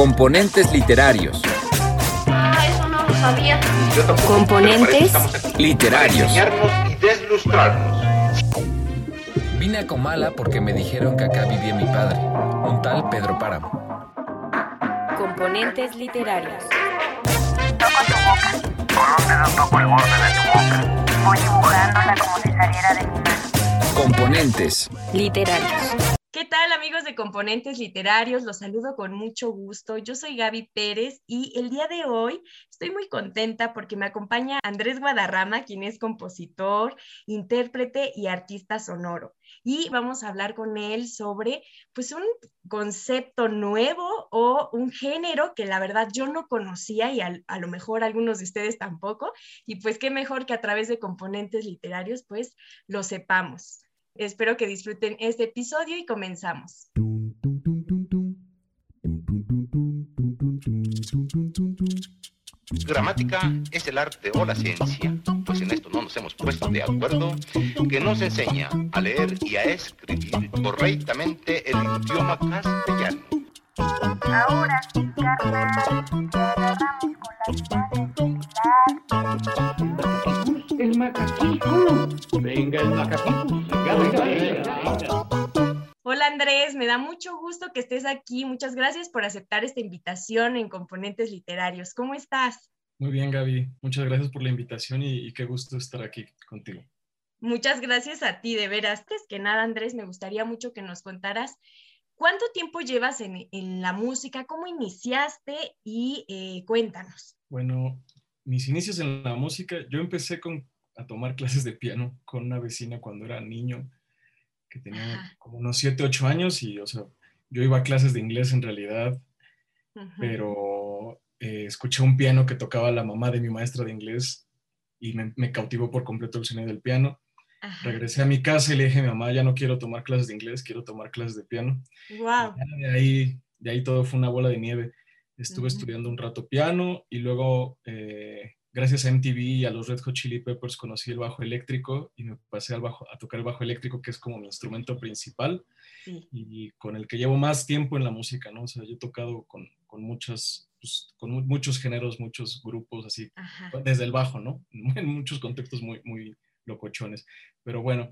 Componentes literarios. Ah, eso no lo sabía. Yo tampoco, Componentes literarios. Para enseñarnos y deslustrarnos. Vine a Comala porque me dijeron que acá vivía mi padre, un tal Pedro Páramo. Componentes literarios. Toco tu boca. Con un dedo toco el borde de tu boca. Voy dibujándola como si saliera de mi mano. Componentes. Literarios. ¿Qué tal amigos de Componentes Literarios? Los saludo con mucho gusto. Yo soy Gaby Pérez y el día de hoy estoy muy contenta porque me acompaña Andrés Guadarrama, quien es compositor, intérprete y artista sonoro. Y vamos a hablar con él sobre pues un concepto nuevo o un género que la verdad yo no conocía y a lo mejor algunos de ustedes tampoco. Y pues qué mejor que a través de Componentes Literarios pues lo sepamos. Espero que disfruten este episodio y comenzamos. Gramática es el arte o la ciencia, pues en esto no nos hemos puesto de acuerdo, que nos enseña a leer y a escribir correctamente el idioma castellano. Ahora sí, carnal, con las manos El macaquito. Venga, el macaquito. Hola Andrés, me da mucho gusto que estés aquí. Muchas gracias por aceptar esta invitación en Componentes Literarios. ¿Cómo estás? Muy bien, Gaby. Muchas gracias por la invitación y, y qué gusto estar aquí contigo. Muchas gracias a ti, de veras. Antes que nada, Andrés, me gustaría mucho que nos contaras cuánto tiempo llevas en, en la música, cómo iniciaste y eh, cuéntanos. Bueno, mis inicios en la música, yo empecé con, a tomar clases de piano con una vecina cuando era niño, que tenía Ajá. como unos 7, 8 años y, o sea, yo iba a clases de inglés en realidad, Ujú. pero eh, escuché un piano que tocaba la mamá de mi maestra de inglés y me, me cautivó por completo el sonido del piano. Ajá. Regresé a mi casa y le dije a mi mamá, ya no quiero tomar clases de inglés, quiero tomar clases de piano. Wow. De ahí, de ahí todo fue una bola de nieve. Estuve estudiando un rato piano y luego, eh, gracias a MTV y a los Red Hot Chili Peppers, conocí el bajo eléctrico y me pasé al bajo, a tocar el bajo eléctrico, que es como mi instrumento principal Sí. y con el que llevo más tiempo en la música, ¿no? O sea, yo he tocado con, con muchas, pues, con mu- muchos géneros, muchos grupos, así, Ajá. desde el bajo, ¿no? En muchos contextos muy, muy locochones. Pero bueno,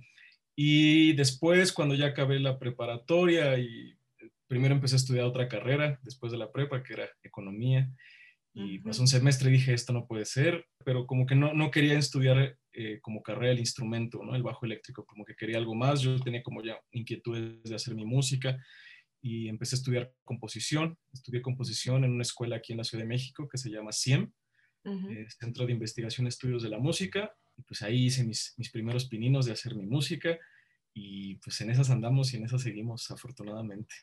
y después cuando ya acabé la preparatoria y eh, primero empecé a estudiar otra carrera después de la prepa, que era economía, y pasó un semestre y dije, esto no puede ser, pero como que no, no quería estudiar eh, como carrera el instrumento, ¿no? El bajo eléctrico, como que quería algo más, yo tenía como ya inquietudes de hacer mi música y empecé a estudiar composición, estudié composición en una escuela aquí en la Ciudad de México que se llama CIEM, eh, Centro de Investigación y Estudios de la Música. Y pues ahí hice mis, mis primeros pininos de hacer mi música y pues en esas andamos y en esas seguimos afortunadamente.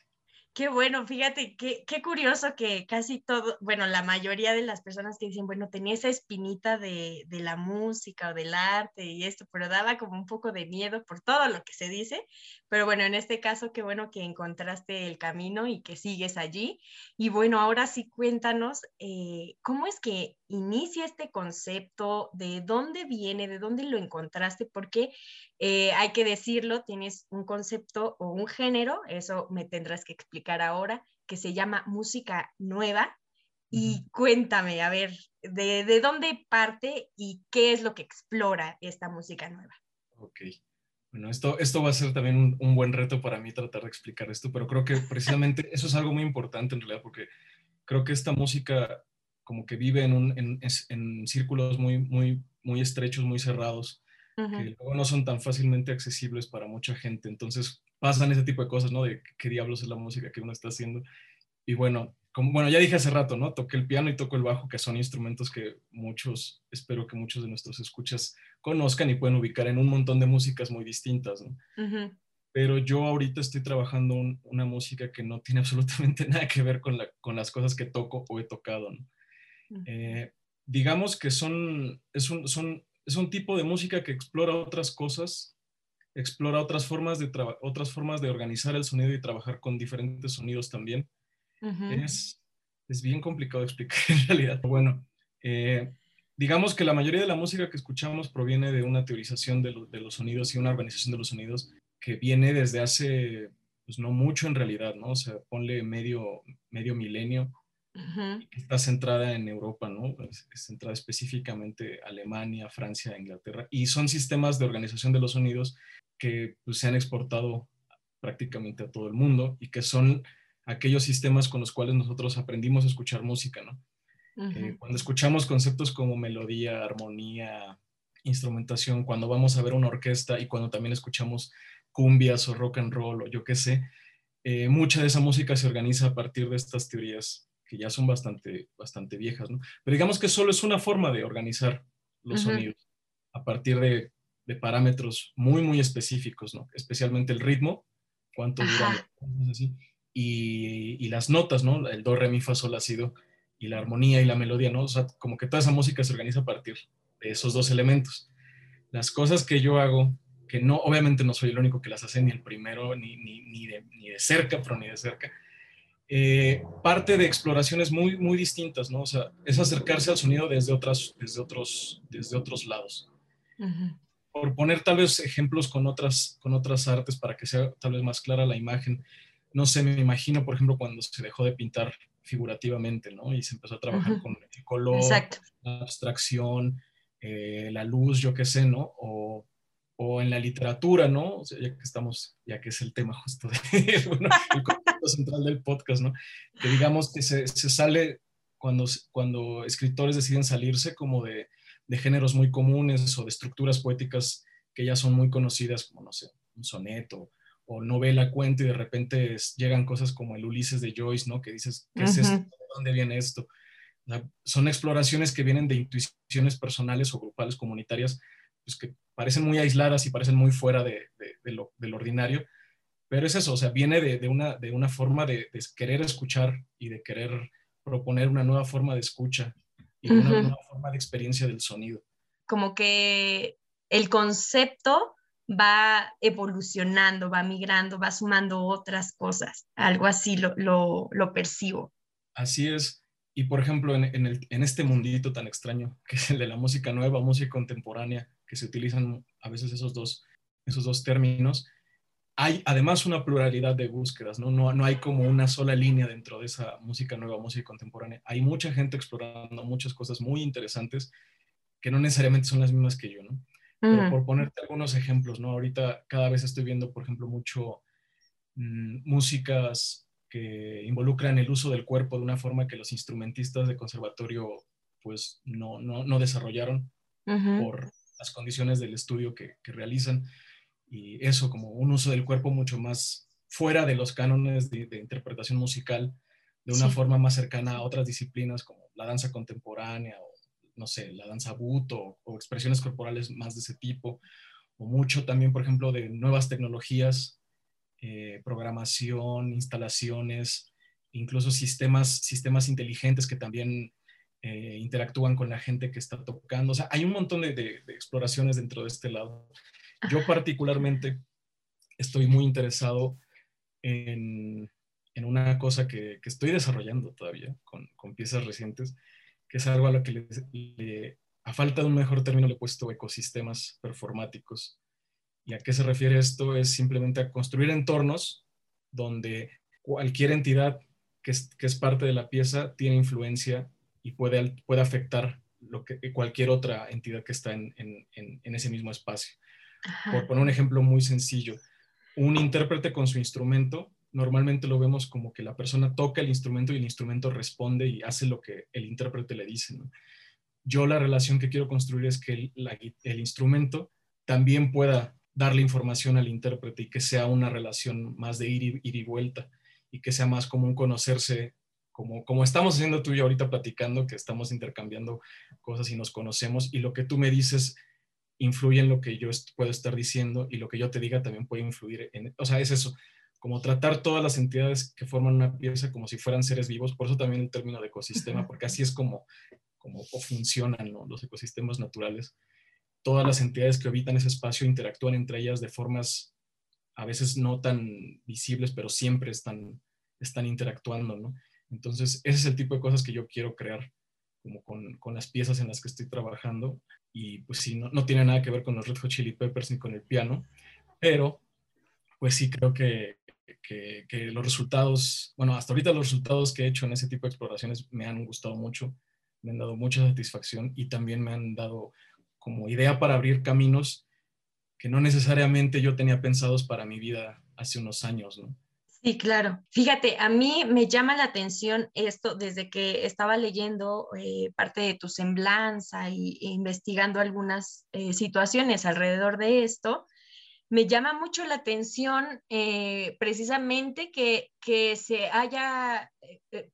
Qué bueno, fíjate, qué, qué curioso que casi todo, bueno, la mayoría de las personas que dicen, bueno, tenía esa espinita de, de la música o del arte y esto, pero daba como un poco de miedo por todo lo que se dice. Pero bueno, en este caso, qué bueno que encontraste el camino y que sigues allí. Y bueno, ahora sí cuéntanos, eh, ¿cómo es que inicia este concepto? ¿De dónde viene? ¿De dónde lo encontraste? Porque eh, hay que decirlo, tienes un concepto o un género, eso me tendrás que explicar ahora, que se llama música nueva. Y cuéntame, a ver, de, de dónde parte y qué es lo que explora esta música nueva? Ok. Bueno, esto, esto va a ser también un, un buen reto para mí tratar de explicar esto, pero creo que precisamente eso es algo muy importante en realidad, porque creo que esta música como que vive en, un, en, en círculos muy, muy, muy estrechos, muy cerrados, Ujú, que luego no son tan fácilmente accesibles para mucha gente. Entonces pasan ese tipo de cosas, ¿no? De qué diablos es la música que uno está haciendo. Y bueno, como, bueno, ya dije hace rato, ¿no? Toqué el piano y toco el bajo, que son instrumentos que muchos, espero que muchos de nuestros escuchas conozcan y pueden ubicar en un montón de músicas muy distintas, ¿no? ujú, Pero yo ahorita estoy trabajando un- una música que no tiene absolutamente nada que ver con, la, con las cosas que toco o he tocado, ¿no? Eh, digamos que son, es, un, son, es un tipo de música que explora otras cosas, explora otras formas de, otras formas de organizar el sonido y trabajar con diferentes sonidos también. Es, es bien complicado de explicar en realidad. Bueno, eh, digamos que la mayoría de la música que escuchamos proviene de una teorización de, lo- de los sonidos y una organización de los sonidos que viene desde hace, pues no mucho en realidad, ¿no? O sea, ponle medio, medio milenio Que está centrada en Europa, ¿no? Es, es centrada específicamente Alemania, Francia, Inglaterra, y son sistemas de organización de los sonidos que pues, se han exportado prácticamente a todo el mundo y que son aquellos sistemas con los cuales nosotros aprendimos a escuchar música, ¿no? Eh, Ujú. cuando escuchamos conceptos como melodía, armonía, instrumentación, cuando vamos a ver una orquesta y cuando también escuchamos cumbias o rock and roll o yo qué sé, eh, mucha de esa música se organiza a partir de estas teorías que ya son bastante, bastante viejas, ¿no? Pero digamos que solo es una forma de organizar los sonidos a partir de, de parámetros muy, muy específicos, ¿no? Especialmente el ritmo, cuánto dura, y, y las notas, ¿no? El do, re, mi, fa, sol, la, si, do, y la armonía y la melodía, ¿no? O sea, como que toda esa música se organiza a partir de esos dos elementos. Las cosas que yo hago, que no, obviamente no soy el único que las hace, ni el primero, ni, ni, ni, de, ni de cerca, pero ni de cerca, eh, parte de exploraciones muy, muy distintas, ¿no? O sea, es acercarse al sonido desde, otras, desde, otros, desde otros lados. Por poner tal vez ejemplos con otras, con otras artes para que sea tal vez más clara la imagen, no sé, me imagino, por ejemplo, cuando se dejó de pintar figurativamente, ¿no? Y se empezó a trabajar con el color, Exacto. la abstracción, eh, la luz, yo qué sé, ¿no? O, o en la literatura, ¿no? O sea, ya que estamos, ya que es el tema justo de, bueno, el concepto central del podcast, ¿no? Que digamos que se, se sale cuando, cuando escritores deciden salirse como de, de géneros muy comunes o de estructuras poéticas que ya son muy conocidas, como, no sé, un soneto o novela, cuento, y de repente es- llegan cosas como el Ulises de Joyce, ¿no? Que dices, ¿qué es Ujú. esto? ¿De dónde viene esto? O sea, son exploraciones que vienen de intuiciones personales o grupales comunitarias, pues que parecen muy aisladas y parecen muy fuera de, de- lo, del ordinario, pero es eso, o sea, viene de, una, de una forma de, querer escuchar y de querer proponer una nueva forma de escucha y una Ujú. nueva forma de experiencia del sonido. Como que el concepto va evolucionando, va migrando, va sumando otras cosas. Algo así lo, lo, lo percibo. Así es. Y por ejemplo, en, en, el, en, este mundito tan extraño, que es el de la música nueva, música contemporánea, que se utilizan a veces esos dos, esos dos términos, hay además una pluralidad de búsquedas, ¿no? ¿no? No hay como una sola línea dentro de esa música nueva, música contemporánea. Hay mucha gente explorando muchas cosas muy interesantes que no necesariamente son las mismas que yo, ¿no? Pero por ponerte algunos ejemplos, ¿no? Ahorita cada vez estoy viendo, por ejemplo, mucho mmm, músicas que involucran el uso del cuerpo de una forma que los instrumentistas de conservatorio pues no, no, no desarrollaron uh -huh. por las condiciones del estudio que, que, realizan y eso como un uso del cuerpo mucho más fuera de los cánones de, de interpretación musical de una sí. forma más cercana a otras disciplinas como la danza contemporánea o no sé, la danza buto o, o expresiones corporales más de ese tipo o mucho también por ejemplo de nuevas tecnologías eh, programación, instalaciones, incluso sistemas, sistemas inteligentes que también eh, interactúan con la gente que está tocando. O sea, hay un montón de, de, de exploraciones dentro de este lado. Yo particularmente estoy muy interesado en, en una cosa que, que, estoy desarrollando todavía con, con, piezas recientes, que es algo a lo que le, le, a falta de un mejor término le he puesto ecosistemas performáticos. ¿Y a qué se refiere esto? Es simplemente a construir entornos donde cualquier entidad que es, que es parte de la pieza tiene influencia y puede, puede afectar lo que, cualquier otra entidad que está en, en, en, ese mismo espacio. Ajá. Por poner un ejemplo muy sencillo, un intérprete con su instrumento, normalmente lo vemos como que la persona toca el instrumento y el instrumento responde y hace lo que el intérprete le dice. ¿no? Yo la relación que quiero construir es que el, la, el instrumento también pueda darle información al intérprete y que sea una relación más de ir y, ir y vuelta y que sea más como un conocerse, como, como estamos haciendo tú y yo ahorita platicando, que estamos intercambiando cosas y nos conocemos y lo que tú me dices influye en lo que yo puedo estar diciendo y lo que yo te diga también puede influir en, o sea, es eso, como tratar todas las entidades que forman una pieza como si fueran seres vivos, por eso también el término de ecosistema, porque así es como, como funcionan ¿no? los ecosistemas naturales todas las entidades que habitan ese espacio interactúan entre ellas de formas a veces no tan visibles, pero siempre están, están interactuando, ¿no? Entonces, ese es el tipo de cosas que yo quiero crear como con, con las piezas en las que estoy trabajando y pues sí, no, no, tiene nada que ver con los Red Hot Chili Peppers ni con el piano, pero pues sí creo que que, los resultados, bueno, hasta ahorita los resultados que he hecho en ese tipo de exploraciones me han gustado mucho, me han dado mucha satisfacción y también me han dado como idea para abrir caminos que no necesariamente yo tenía pensados para mi vida hace unos años, ¿no? Sí, claro. Fíjate, a mí me llama la atención esto desde que estaba leyendo eh, parte de tu semblanza y, e investigando algunas eh, situaciones alrededor de esto. Me llama mucho la atención eh, precisamente que, que, se haya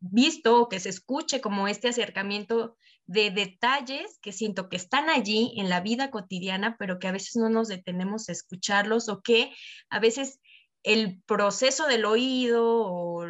visto o que se escuche como este acercamiento de detalles que siento que están allí en la vida cotidiana, pero que a veces no nos detenemos a escucharlos o que a veces el proceso del oído o,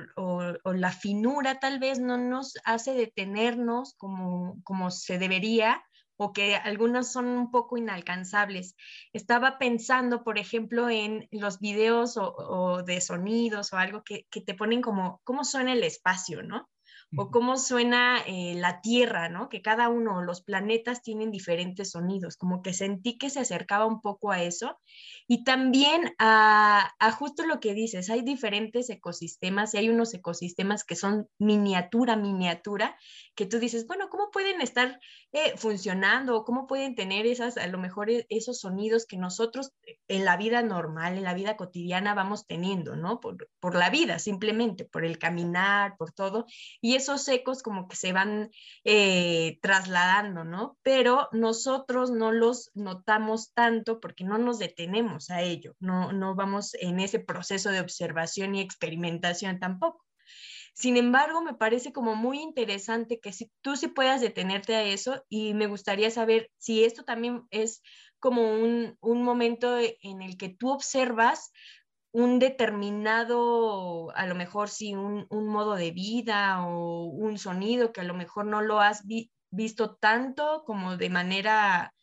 la finura tal vez no nos hace detenernos como, como se debería o que algunas son un poco inalcanzables. Estaba pensando, por ejemplo, en los videos o, de sonidos o algo que, que, te ponen como cómo suena el espacio, ¿no? O cómo suena eh, la Tierra, ¿no? Que cada uno, los planetas tienen diferentes sonidos, como que sentí que se acercaba un poco a eso. Y también a, justo lo que dices, hay diferentes ecosistemas y hay unos ecosistemas que son miniatura, miniatura, que tú dices, bueno, ¿cómo pueden estar eh, funcionando o cómo pueden tener esas, a lo mejor e, esos sonidos que nosotros eh, en la vida normal, en la vida cotidiana vamos teniendo, ¿no? Por, por la vida, simplemente, por el caminar, por todo. Y esos ecos como que se van eh, trasladando, ¿no? Pero nosotros no los notamos tanto porque no nos detenemos a ello, no, no vamos en ese proceso de observación y experimentación tampoco. Sin embargo, me parece como muy interesante que si tú sí puedas detenerte a eso y me gustaría saber si esto también es como un, un momento en el que tú observas un determinado, a lo mejor sí, un, modo de vida o un sonido que a lo mejor no lo has visto tanto como de manera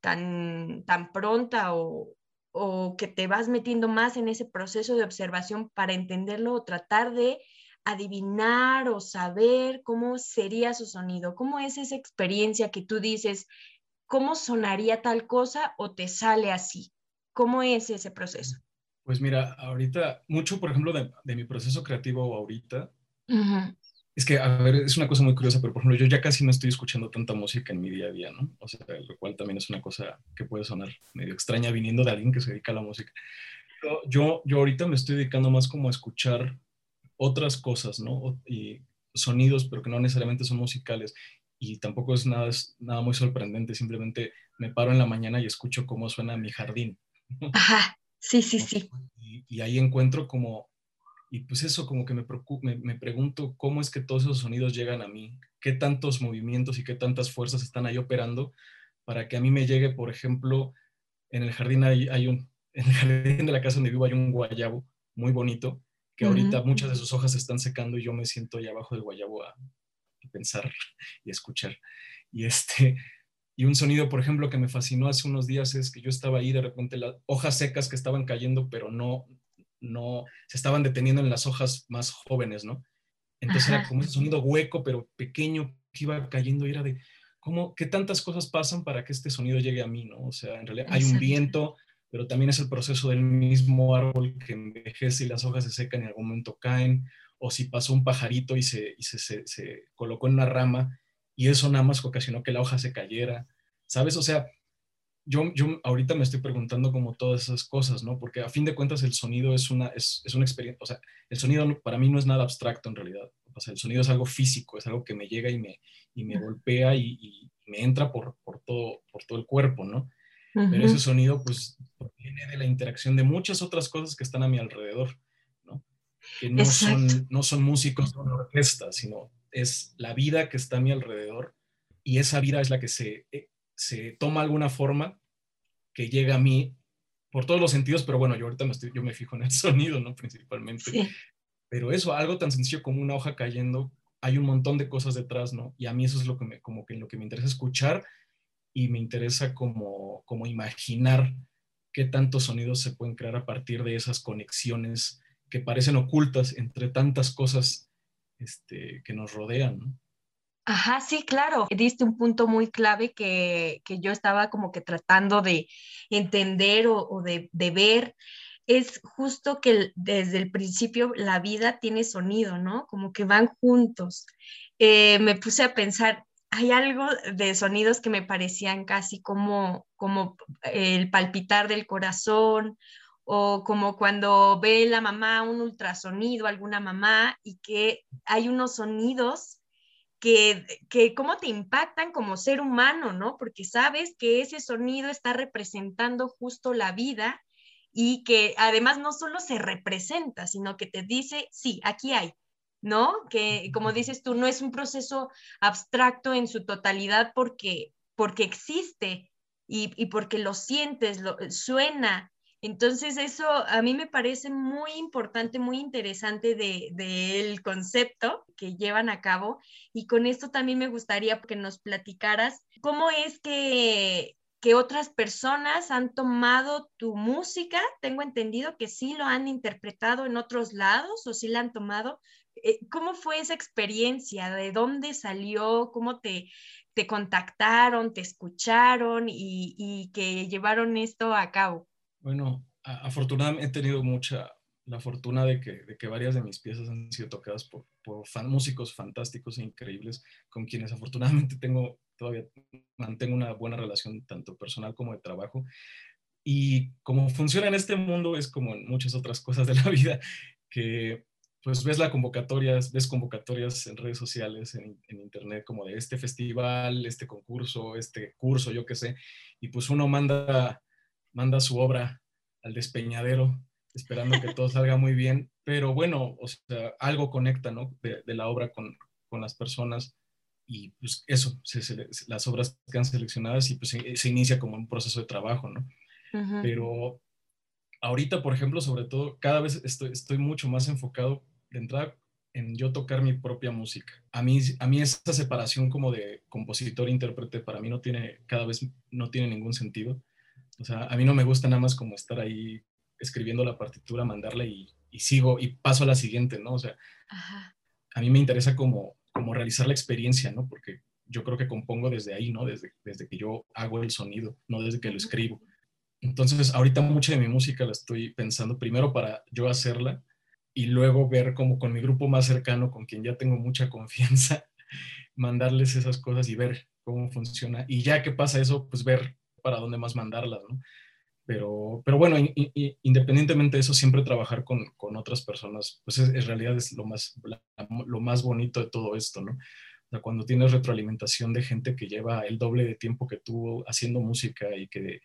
tan, tan pronta o, o que te vas metiendo más en ese proceso de observación para entenderlo o tratar de adivinar o saber cómo sería su sonido, cómo es esa experiencia que tú dices, cómo sonaría tal cosa o te sale así, cómo es ese proceso. Pues mira, ahorita, mucho, por ejemplo, de, mi proceso creativo ahorita, es que, a ver, es una cosa muy curiosa, pero por ejemplo, yo ya casi no estoy escuchando tanta música en mi día a día, ¿no? O sea, lo cual también es una cosa que puede sonar medio extraña viniendo de alguien que se dedica a la música. yo, yo ahorita me estoy dedicando más como a escuchar otras cosas, ¿no? Y sonidos, pero que no necesariamente son musicales. Y tampoco es nada, es nada muy sorprendente, simplemente me paro en la mañana y escucho cómo suena mi jardín. Ajá. Sí, sí, sí. Y, ahí encuentro como, y pues eso como que me, me, me, pregunto cómo es que todos esos sonidos llegan a mí, qué tantos movimientos y qué tantas fuerzas están ahí operando para que a mí me llegue, por ejemplo, en el jardín hay, hay un, en el jardín de la casa donde vivo hay un guayabo muy bonito, que ahorita muchas de sus hojas se están secando y yo me siento ahí abajo del guayabo a, a pensar y escuchar. Y este, y un sonido, por ejemplo, que me fascinó hace unos días es que yo estaba ahí, de repente las hojas secas que estaban cayendo, pero no, no, se estaban deteniendo en las hojas más jóvenes, ¿no? Entonces era como ese sonido hueco, pero pequeño, que iba cayendo y era de, ¿cómo, qué tantas cosas pasan para que este sonido llegue a mí, ¿no? O sea, en realidad hay un viento, pero también es el proceso del mismo árbol que envejece y las hojas se secan y en algún momento caen, o si pasó un pajarito y se, y se, se, se colocó en una rama y eso nada más ocasionó que la hoja se cayera, ¿sabes? O sea, yo, yo ahorita me estoy preguntando como todas esas cosas, ¿no? Porque a fin de cuentas el sonido es una, es, es una experiencia, o sea, el sonido para mí no es nada abstracto en realidad, o sea, el sonido es algo físico, es algo que me llega y me, y me golpea y, y me entra por, por, todo, por todo el cuerpo, ¿no? Pero ese sonido pues viene de la interacción de muchas otras cosas que están a mi alrededor, ¿no? Que no, son, no son músicos de una orquesta, sino es la vida que está a mi alrededor y esa vida es la que se, eh, se toma alguna forma que llega a mí por todos los sentidos, pero bueno, yo ahorita me estoy, yo me fijo en el sonido, ¿no? Principalmente. Pero eso, algo tan sencillo como una hoja cayendo, hay un montón de cosas detrás, ¿no? Y a mí eso es lo que me, como que lo que me interesa escuchar y me interesa como, como imaginar qué tantos sonidos se pueden crear a partir de esas conexiones que parecen ocultas entre tantas cosas este, que nos rodean. ¿no? Ajá, sí, claro. Diste un punto muy clave que, que yo estaba como que tratando de entender o, de, de, ver es justo que desde el principio la vida tiene sonido, ¿no? Como que van juntos. Eh, me puse a pensar, hay algo de sonidos que me parecían casi como, como el palpitar del corazón o como cuando ve la mamá un ultrasonido, alguna mamá, y que hay unos sonidos que, que cómo te impactan como ser humano, ¿no? Porque sabes que ese sonido está representando justo la vida y que además no solo se representa, sino que te dice, sí, aquí hay, ¿no? Que como dices tú, no es un proceso abstracto en su totalidad porque, porque existe y, y porque lo sientes, lo, suena, entonces eso a mí me parece muy importante, muy interesante del de, concepto que llevan a cabo y con esto también me gustaría que nos platicaras cómo es que, que otras personas han tomado tu música. Tengo entendido que sí lo han interpretado en otros lados o sí la han tomado. Eh, ¿Cómo fue esa experiencia? ¿De dónde salió? ¿Cómo te, te contactaron, te escucharon y que llevaron esto a cabo? Bueno, afortunadamente he tenido mucha la fortuna de que, de que varias de mis piezas han sido tocadas por, fan, músicos fantásticos e increíbles con quienes afortunadamente tengo todavía mantengo una buena relación tanto personal como de trabajo. Y como funciona en este mundo es como en muchas otras cosas de la vida, que pues ves la convocatoria, ves convocatorias en redes sociales, en, en, internet, como de este festival, este concurso, este curso, yo qué sé, y pues uno manda manda su obra al despeñadero, esperando que todo salga muy bien, pero bueno, o sea, algo conecta, ¿no? De, la obra con, con, las personas y pues eso, las obras quedan seleccionadas y pues se, inicia como un proceso de trabajo, ¿no? Pero ahorita, por ejemplo, sobre todo, cada vez estoy, estoy mucho más enfocado de entrada en yo tocar mi propia música. A mí, a mí esa separación como de compositor-intérprete para mí no tiene, cada vez no tiene ningún sentido. O sea, a mí no me gusta nada más como estar ahí escribiendo la partitura, mandarla y, sigo y paso a la siguiente, ¿no? O sea, a mí me interesa como, como realizar la experiencia, ¿no? Porque yo creo que compongo desde ahí, ¿no? Desde, desde que yo hago el sonido, no desde que lo escribo. Entonces, ahorita mucha de mi música la estoy pensando primero para yo hacerla y luego ver como con mi grupo más cercano, con quien ya tengo mucha confianza, mandarles esas cosas y ver cómo funciona. Y ya que pasa eso, pues ver para dónde más mandarlas, ¿no? Pero, pero bueno, independientemente de eso, siempre trabajar con, con otras personas, pues en realidad es lo más, lo más bonito de todo esto, ¿no? O sea, cuando tienes retroalimentación de gente que lleva el doble de tiempo que tú haciendo música y que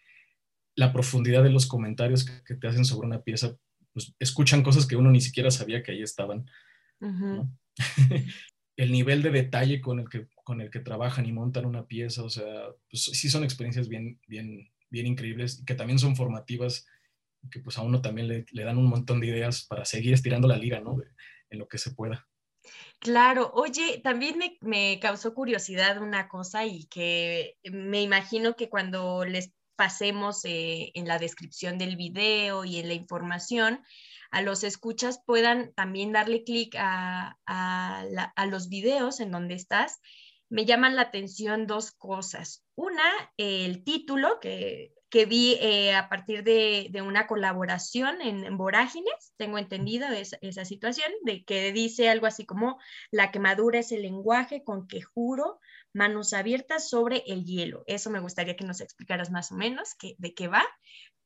la profundidad de los comentarios que, te hacen sobre una pieza, pues escuchan cosas que uno ni siquiera sabía que ahí estaban. ¿no? el nivel de detalle con el que con el que trabajan y montan una pieza, o sea, pues sí son experiencias bien, bien, bien increíbles y que también son formativas, que pues a uno también le, dan un montón de ideas para seguir estirando la liga, ¿no? en lo que se pueda. Claro, oye, también me, me, causó curiosidad una cosa y que me imagino que cuando les pasemos eh, en la descripción del video y en la información, a los escuchas puedan también darle clic a, a, los videos en donde estás me llaman la atención dos cosas. Una, el título que, que vi eh, a partir de, de, una colaboración en, Vorágines, tengo entendido esa, esa, situación, de que dice algo así como, la quemadura es el lenguaje con que juro manos abiertas sobre el hielo. Eso me gustaría que nos explicaras más o menos que, de qué va.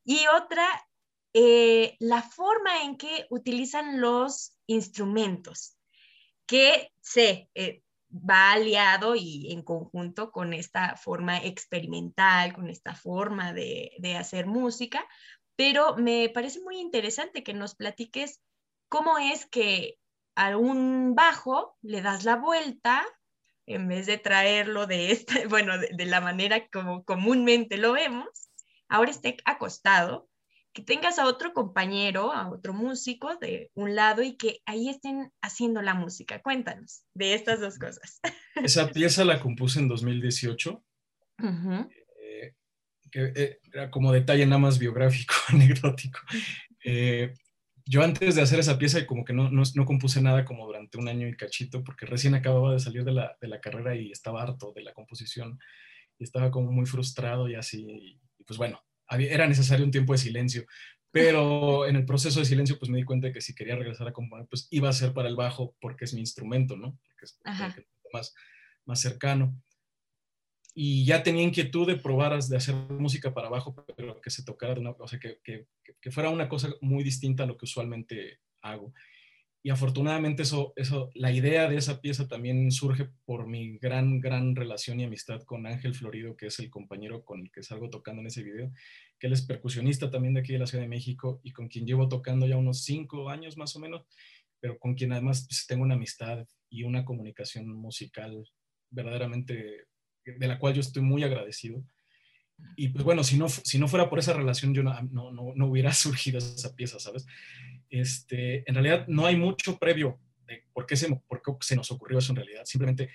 Y otra, eh, la forma en que utilizan los instrumentos, que sé, eh, va aliado y en conjunto con esta forma experimental, con esta forma de, hacer música, pero me parece muy interesante que nos platiques cómo es que a un bajo le das la vuelta en vez de traerlo de esta, bueno, de, de la manera como comúnmente lo vemos, ahora esté acostado que tengas a otro compañero, a otro músico de un lado y que ahí estén haciendo la música. Cuéntanos de estas dos cosas. Esa pieza la compuse en 2018. Eh, que, eh, era como detalle nada más biográfico, anecdótico. Eh, yo antes de hacer esa pieza como que no, no, no, compuse nada como durante un año y cachito porque recién acababa de salir de la, de la carrera y estaba harto de la composición y estaba como muy frustrado y así. y pues bueno, era necesario un tiempo de silencio. Pero en el proceso de silencio, pues me di cuenta de que si quería regresar a componer, pues iba a ser para el bajo porque es mi instrumento, ¿no? Porque es más, más cercano. Y ya tenía inquietud de probar de hacer música para bajo, pero que se tocara de una cosa, que, que, que fuera una cosa muy distinta a lo que usualmente hago. Y afortunadamente eso, eso, la idea de esa pieza también surge por mi gran, gran relación y amistad con Ángel Florido, que es el compañero con el que salgo tocando en ese video, que él es percusionista también de aquí de la Ciudad de México y con quien llevo tocando ya unos cinco años más o menos, pero con quien además pues, tengo una amistad y una comunicación musical verdaderamente de la cual yo estoy muy agradecido. Y pues bueno, si no, si no fuera por esa relación, yo no, no, no, no hubiera surgido esa pieza, ¿sabes? Este, en realidad no hay mucho previo de por qué, se, nos ocurrió eso en realidad. Simplemente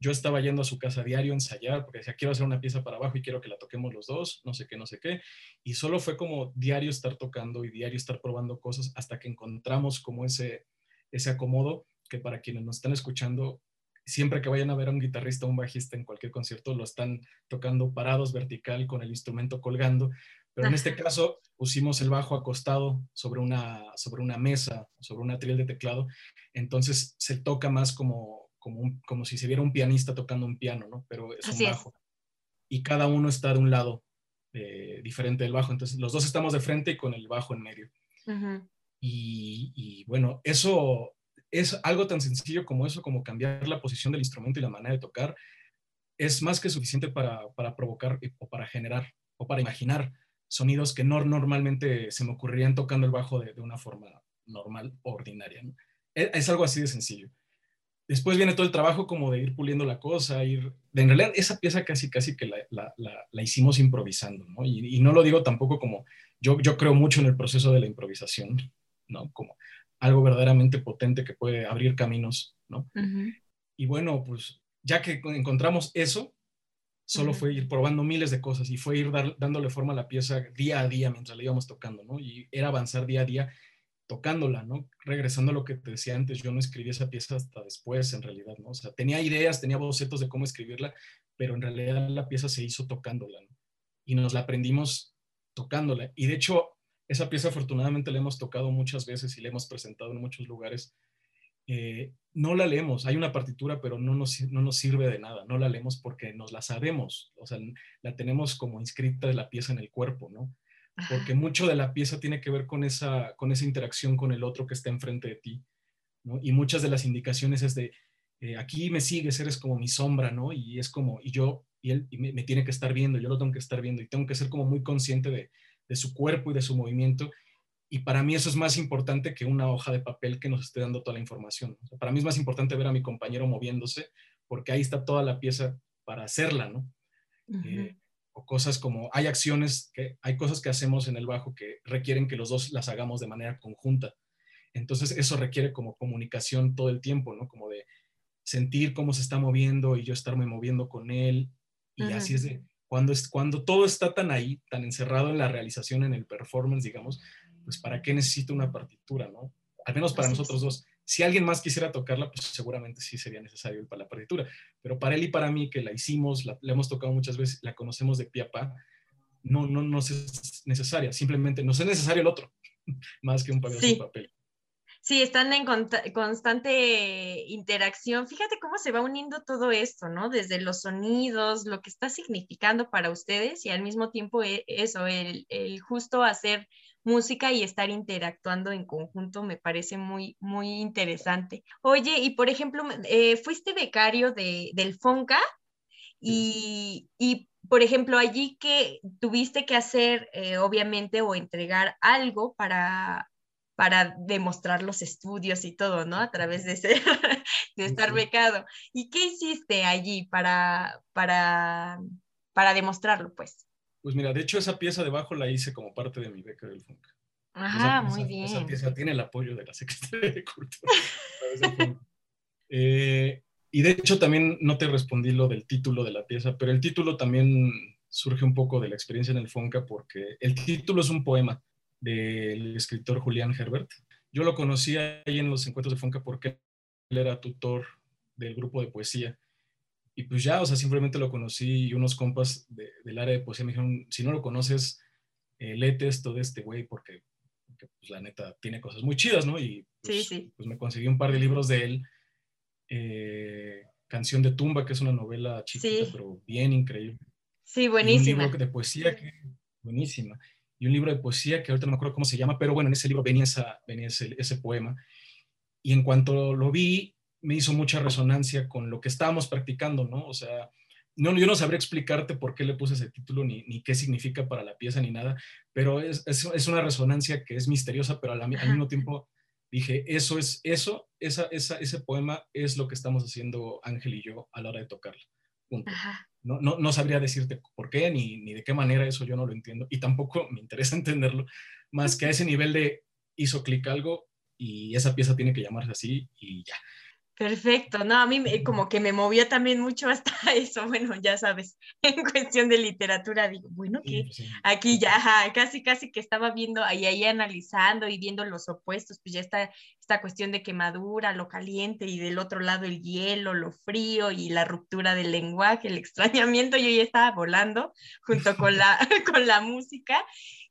yo estaba yendo a su casa diario a ensayar porque decía, quiero hacer una pieza para abajo y quiero que la toquemos los dos, no sé qué, no sé qué. Y solo fue como diario estar tocando y diario estar probando cosas hasta que encontramos como ese, ese acomodo que para quienes nos están escuchando siempre que vayan a ver a un guitarrista o un bajista en cualquier concierto, lo están tocando parados vertical con el instrumento colgando. Pero en este caso pusimos el bajo acostado sobre una, sobre una mesa, sobre una atril de teclado. Entonces se toca más como, como, un, como si se viera un pianista tocando un piano, ¿no? Pero es Así un es. bajo. Y cada uno está de un lado eh, diferente del bajo. Entonces los dos estamos de frente y con el bajo en medio. Y, y, bueno, eso es algo tan sencillo como eso, como cambiar la posición del instrumento y la manera de tocar, es más que suficiente para, para provocar o para generar o para imaginar sonidos que no normalmente se me ocurrirían tocando el bajo de, de una forma normal, ordinaria. ¿no? Es, es, algo así de sencillo. Después viene todo el trabajo como de ir puliendo la cosa, ir... De, en realidad esa pieza casi, casi que la, la, la, la hicimos improvisando, ¿no? Y, y, no lo digo tampoco como... Yo, yo creo mucho en el proceso de la improvisación, ¿no? Como algo verdaderamente potente que puede abrir caminos, ¿no? Uh -huh. Y bueno, pues ya que encontramos eso, solo uh -huh. fue ir probando miles de cosas y fue ir dar, dándole forma a la pieza día a día mientras la íbamos tocando, ¿no? Y era avanzar día a día tocándola, ¿no? Regresando a lo que te decía antes, yo no escribí esa pieza hasta después, en realidad, ¿no? O sea, tenía ideas, tenía bocetos de cómo escribirla, pero en realidad la pieza se hizo tocándola, ¿no? Y nos la aprendimos tocándola. Y de hecho, esa pieza afortunadamente la hemos tocado muchas veces y la hemos presentado en muchos lugares. Eh, no la leemos, hay una partitura, pero no nos, no nos sirve de nada, no la leemos porque nos la sabemos, o sea, la tenemos como inscrita de la pieza en el cuerpo, ¿no? Porque mucho de la pieza tiene que ver con esa, con esa interacción con el otro que está enfrente de ti, ¿no? Y muchas de las indicaciones es de, eh, aquí me sigues, eres como mi sombra, ¿no? Y es como, y yo, y él y me, me, tiene que estar viendo, yo lo tengo que estar viendo y tengo que ser como muy consciente de, de su cuerpo y de su movimiento. Y para mí eso es más importante que una hoja de papel que nos esté dando toda la información. O sea, para mí es más importante ver a mi compañero moviéndose, porque ahí está toda la pieza para hacerla, ¿no? Uh -huh. eh, o cosas como, hay acciones, que hay cosas que hacemos en el bajo que requieren que los dos las hagamos de manera conjunta. Entonces eso requiere como comunicación todo el tiempo, ¿no? Como de sentir cómo se está moviendo y yo estarme moviendo con él. Y uh -huh. así es de, cuando, es, cuando todo está tan ahí, tan encerrado en la realización, en el performance, digamos, pues ¿para qué necesito una partitura, no? Al menos para Así nosotros es. dos. Si alguien más quisiera tocarla, pues seguramente sí sería necesario para la partitura. Pero para él y para mí, que la hicimos, la, la hemos tocado muchas veces, la conocemos de pie a pa, no, no nos es necesaria. Simplemente nos es necesario el otro, más que un pedazo sí. de papel. Sí, están en constante interacción. Fíjate cómo se va uniendo todo esto, ¿no? Desde los sonidos, lo que está significando para ustedes y al mismo tiempo eso, el, el justo hacer música y estar interactuando en conjunto me parece muy, muy interesante. Oye, y por ejemplo, eh, fuiste becario de, del FONCA y, y, por ejemplo, allí que tuviste que hacer, eh, obviamente, o entregar algo para, para demostrar los estudios y todo, ¿no? A través de, ser, de estar becado. ¿Y qué hiciste allí para, para, para demostrarlo, pues? Pues mira, de hecho esa pieza debajo la hice como parte de mi beca del FUNCA. Ajá, esa, muy esa, bien. Esa pieza tiene el apoyo de la Secretaría de Cultura. eh, y de hecho también no te respondí lo del título de la pieza, pero el título también surge un poco de la experiencia en el FONCA porque el título es un poema del escritor Julián Herbert. Yo lo conocí ahí en los encuentros de FONCA porque él era tutor del grupo de poesía. Y pues ya, o sea, simplemente lo conocí y unos compas de, del área de poesía me dijeron, si no lo conoces, eh, léete esto de este güey porque que pues, la neta tiene cosas muy chidas, ¿no? Y pues, Sí, sí. pues me conseguí un par de libros de él. eh, Canción de tumba, que es una novela chiquita, Sí. pero bien increíble. Sí, Y buenísima. un libro de poesía, que, buenísima. Y un libro de poesía que ahorita no me acuerdo cómo se llama, pero bueno, en ese libro venía, esa, venía ese, ese poema. Y en cuanto lo vi, me hizo mucha resonancia con lo que estábamos practicando, ¿no? O sea, no, yo no sabría explicarte por qué le puse ese título, ni, ni qué significa para la pieza, ni nada, pero es, es, es una resonancia que es misteriosa, pero al, al mismo tiempo dije, eso es, eso, esa, esa, ese poema es lo que estamos haciendo Ángel y yo a la hora de tocarlo. Punto. No, no, no sabría decirte por qué ni, ni de qué manera eso yo no lo entiendo y tampoco me interesa entenderlo, más que a ese nivel de hizo clic algo y esa pieza tiene que llamarse así y ya. Perfecto, no, a mí me- como que me movió también mucho hasta eso, bueno, ya sabes, en cuestión de literatura, digo, bueno, que sí. aquí ya, ajá, casi, casi que estaba viendo ahí, ahí analizando y viendo los opuestos, pues ya está esta cuestión de quemadura, lo caliente y del otro lado el hielo, lo frío y la ruptura del lenguaje, el extrañamiento, yo ya estaba volando junto con la, con la música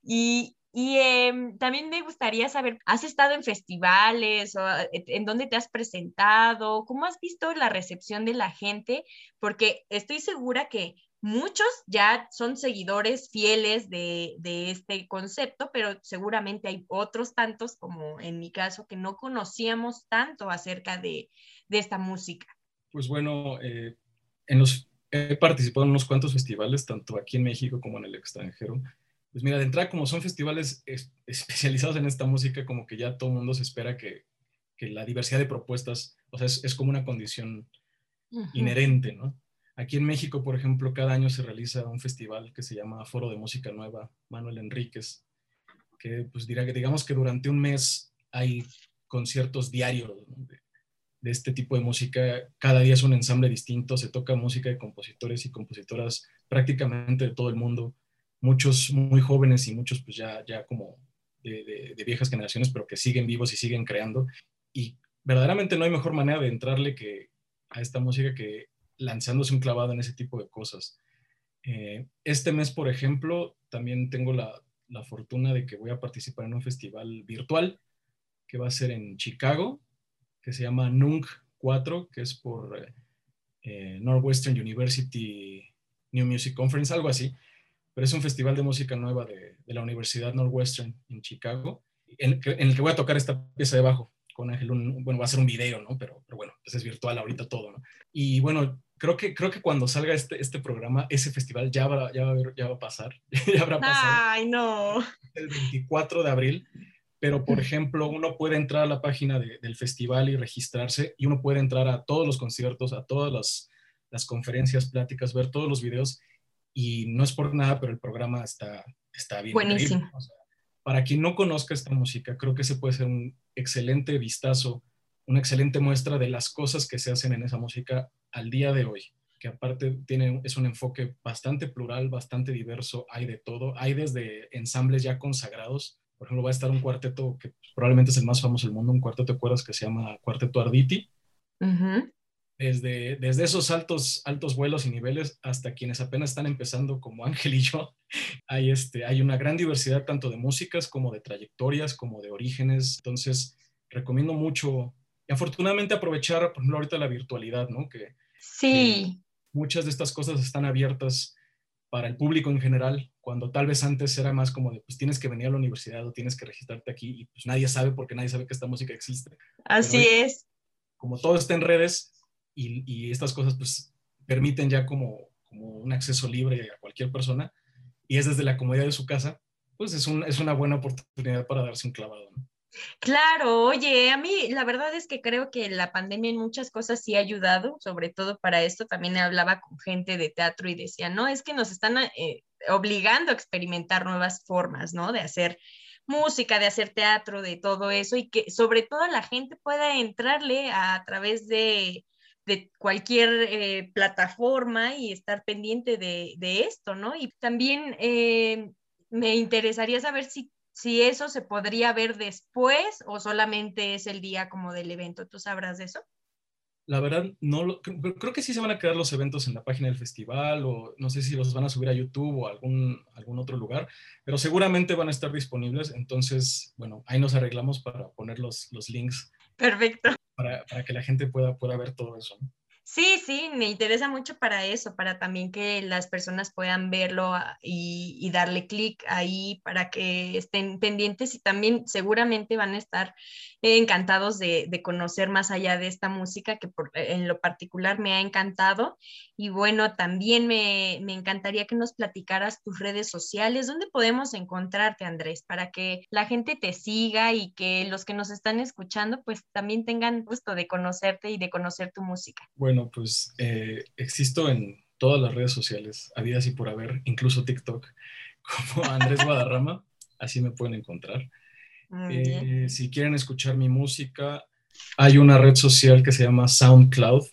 y, y em, también me gustaría saber, ¿has estado en festivales o eh, en dónde te has presentado? ¿Cómo has visto la recepción de la gente? Porque estoy segura que muchos ya son seguidores fieles de, de este concepto, pero seguramente hay otros tantos, como en mi caso, que no conocíamos tanto acerca de, de esta música. Pues bueno, eh, he participado en unos cuantos festivales, tanto aquí en México como en el extranjero. Pues mira, de entrada, como son festivales es- especializados en esta música, como que ya todo el mundo se espera que, que la diversidad de propuestas, o sea, es, es como una condición inherente, ¿no? Aquí en México, por ejemplo, cada año se realiza un festival que se llama Foro de Música Nueva Manuel Enríquez, que pues dirá que digamos que durante un mes hay conciertos diarios ¿no? de, de este tipo de música. Cada día es un ensamble distinto, se toca música de compositores y compositoras prácticamente de todo el mundo, muchos muy jóvenes y muchos pues ya, ya como de, viejas generaciones, pero que siguen vivos y siguen creando. Y verdaderamente no hay mejor manera de entrarle que a esta música que lanzándose un clavado en ese tipo de cosas. Eh, este mes, por ejemplo, también tengo la, la fortuna de que voy a participar en un festival virtual que va a ser en Chicago, que se llama NUNC 4, que es por eh, eh, Northwestern University New Music Conference, algo así. Pero es un festival de música nueva de, de la Universidad Northwestern en Chicago, en, el que- en el que voy a tocar esta pieza de bajo con Ángel. un- bueno, va a ser un video, ¿no? Pero, pero bueno, pues es virtual ahorita todo, ¿no? Y bueno, creo que, creo que cuando salga este, este programa, ese festival ya va, ya va, a haber- ya va a pasar, ya habrá pasado Ay, no. el 24 de abril, pero por ejemplo, uno puede entrar a la página de- del festival y registrarse y uno puede entrar a todos los conciertos, a todas las, las conferencias, pláticas, ver todos los videos y no es por nada, pero el programa está, está bien. Buenísimo. increíble. O sea, para quien no conozca esta música, creo que ese puede ser un excelente vistazo, una excelente muestra de las cosas que se hacen en esa música al día de hoy que aparte tiene, es un enfoque bastante plural, bastante diverso, hay de todo, hay desde ensambles ya consagrados, por ejemplo va a estar un cuarteto que probablemente es el más famoso del mundo, un cuarteto, ¿te acuerdas? Que se llama Cuarteto Arditi, Ujú. Desde, desde esos altos, altos vuelos y niveles hasta quienes apenas están empezando como Ángel y yo, hay, este, hay una gran diversidad tanto de músicas como de trayectorias, como de orígenes, entonces recomiendo mucho y afortunadamente aprovechar, por ejemplo, ahorita la virtualidad, ¿no? Que Sí, muchas de estas cosas están abiertas para el público en general, cuando tal vez antes era más como de, pues tienes que venir a la universidad o tienes que registrarte aquí y pues nadie sabe porque nadie sabe que esta música existe. así Pero es. Como todo está en redes y, y estas cosas pues permiten ya como, como un acceso libre a cualquier persona y es desde la comodidad de su casa, pues es, un, es una buena oportunidad para darse un clavado. ¿no? Claro, oye, a mí la verdad es que creo que la pandemia en muchas cosas sí ha ayudado, sobre todo para esto. También hablaba con gente de teatro y decía, no, es que nos están eh, obligando a experimentar nuevas formas, ¿no? De hacer música, de hacer teatro, de todo eso, y que sobre todo la gente pueda entrarle a, a través de, de cualquier eh, plataforma y estar pendiente de, de, esto, ¿no? Y también eh, me interesaría saber si si eso se podría ver después o solamente es el día como del evento. ¿Tú sabrás de eso? la verdad, no lo, creo, creo que sí se van a quedar los eventos en la página del festival o no sé si los van a subir a YouTube o a algún, algún otro lugar, pero seguramente van a estar disponibles. Entonces, bueno, ahí nos arreglamos para poner los, los links Perfecto. Para, para que la gente pueda, pueda ver todo eso. Sí, sí, me interesa mucho para eso, para también que las personas puedan verlo ah, y, darle clic ahí para que estén pendientes y también seguramente van a estar encantados de, conocer más allá de esta música que por- en lo particular me ha encantado. Y bueno, también me, me encantaría que nos platicaras tus redes sociales, ¿dónde podemos encontrarte, Andrés, para que la gente te siga y que los que nos están escuchando pues también tengan gusto de conocerte y de conocer tu música? Bueno, pues eh, existo en todas las redes sociales, habidas y por haber, incluso TikTok, como Andrés Guadarrama, así me pueden encontrar. Eh, si quieren escuchar mi música, hay una red social que se llama SoundCloud.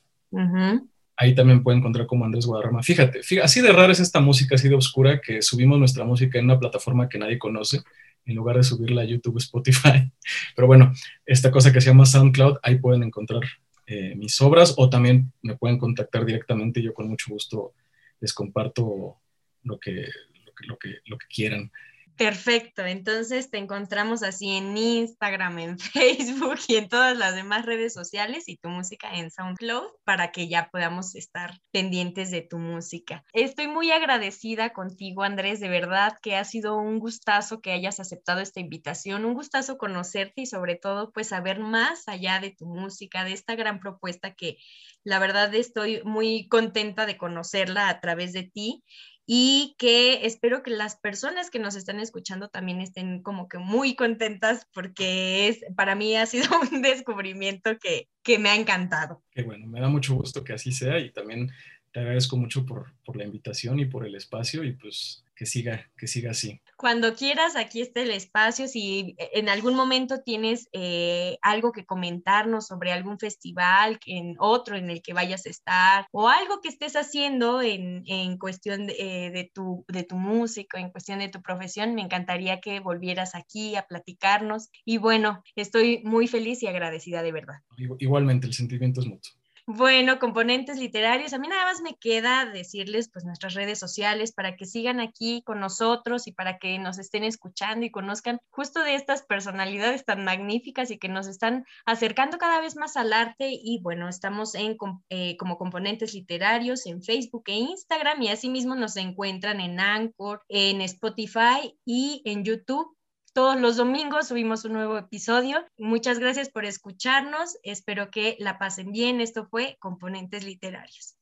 Ahí también pueden encontrar como Andrés Guadarrama. Fíjate, fí- así de rara es esta música, así de oscura, que subimos nuestra música en una plataforma que nadie conoce, en lugar de subirla a YouTube, Spotify. Pero bueno, esta cosa que se llama SoundCloud, ahí pueden encontrar eh, mis obras o también me pueden contactar directamente. Yo con mucho gusto les comparto lo que, lo que, lo que, lo que quieran. Perfecto, entonces te encontramos así en Instagram, en Facebook y en todas las demás redes sociales y tu música en SoundCloud para que ya podamos estar pendientes de tu música. Estoy muy agradecida contigo, Andrés, de verdad que ha sido un gustazo que hayas aceptado esta invitación, un gustazo conocerte y sobre todo pues saber más allá de tu música, de esta gran propuesta que la verdad estoy muy contenta de conocerla a través de ti y que espero que las personas que nos están escuchando también estén como que muy contentas porque es para mí ha sido un descubrimiento que, que me ha encantado. Que bueno, me da mucho gusto que así sea y también te agradezco mucho por, por la invitación y por el espacio y pues que siga, que siga así. Cuando quieras, aquí está el espacio. Si en algún momento tienes eh, algo que comentarnos sobre algún festival, en otro en el que vayas a estar, o algo que estés haciendo en, en cuestión de, eh, de, tu, de tu música, en cuestión de tu profesión, me encantaría que volvieras aquí a platicarnos. Y bueno, estoy muy feliz y agradecida de verdad. Igualmente, el sentimiento es mutuo. Bueno, componentes literarios, a mí nada más me queda decirles pues nuestras redes sociales para que sigan aquí con nosotros y para que nos estén escuchando y conozcan justo de estas personalidades tan magníficas y que nos están acercando cada vez más al arte. Y bueno, estamos en eh, como componentes literarios en Facebook e Instagram y asimismo nos encuentran en Anchor, en Spotify y en YouTube todos los domingos subimos un nuevo episodio. Muchas gracias por escucharnos. Espero que la pasen bien. Esto fue Componentes Literarios.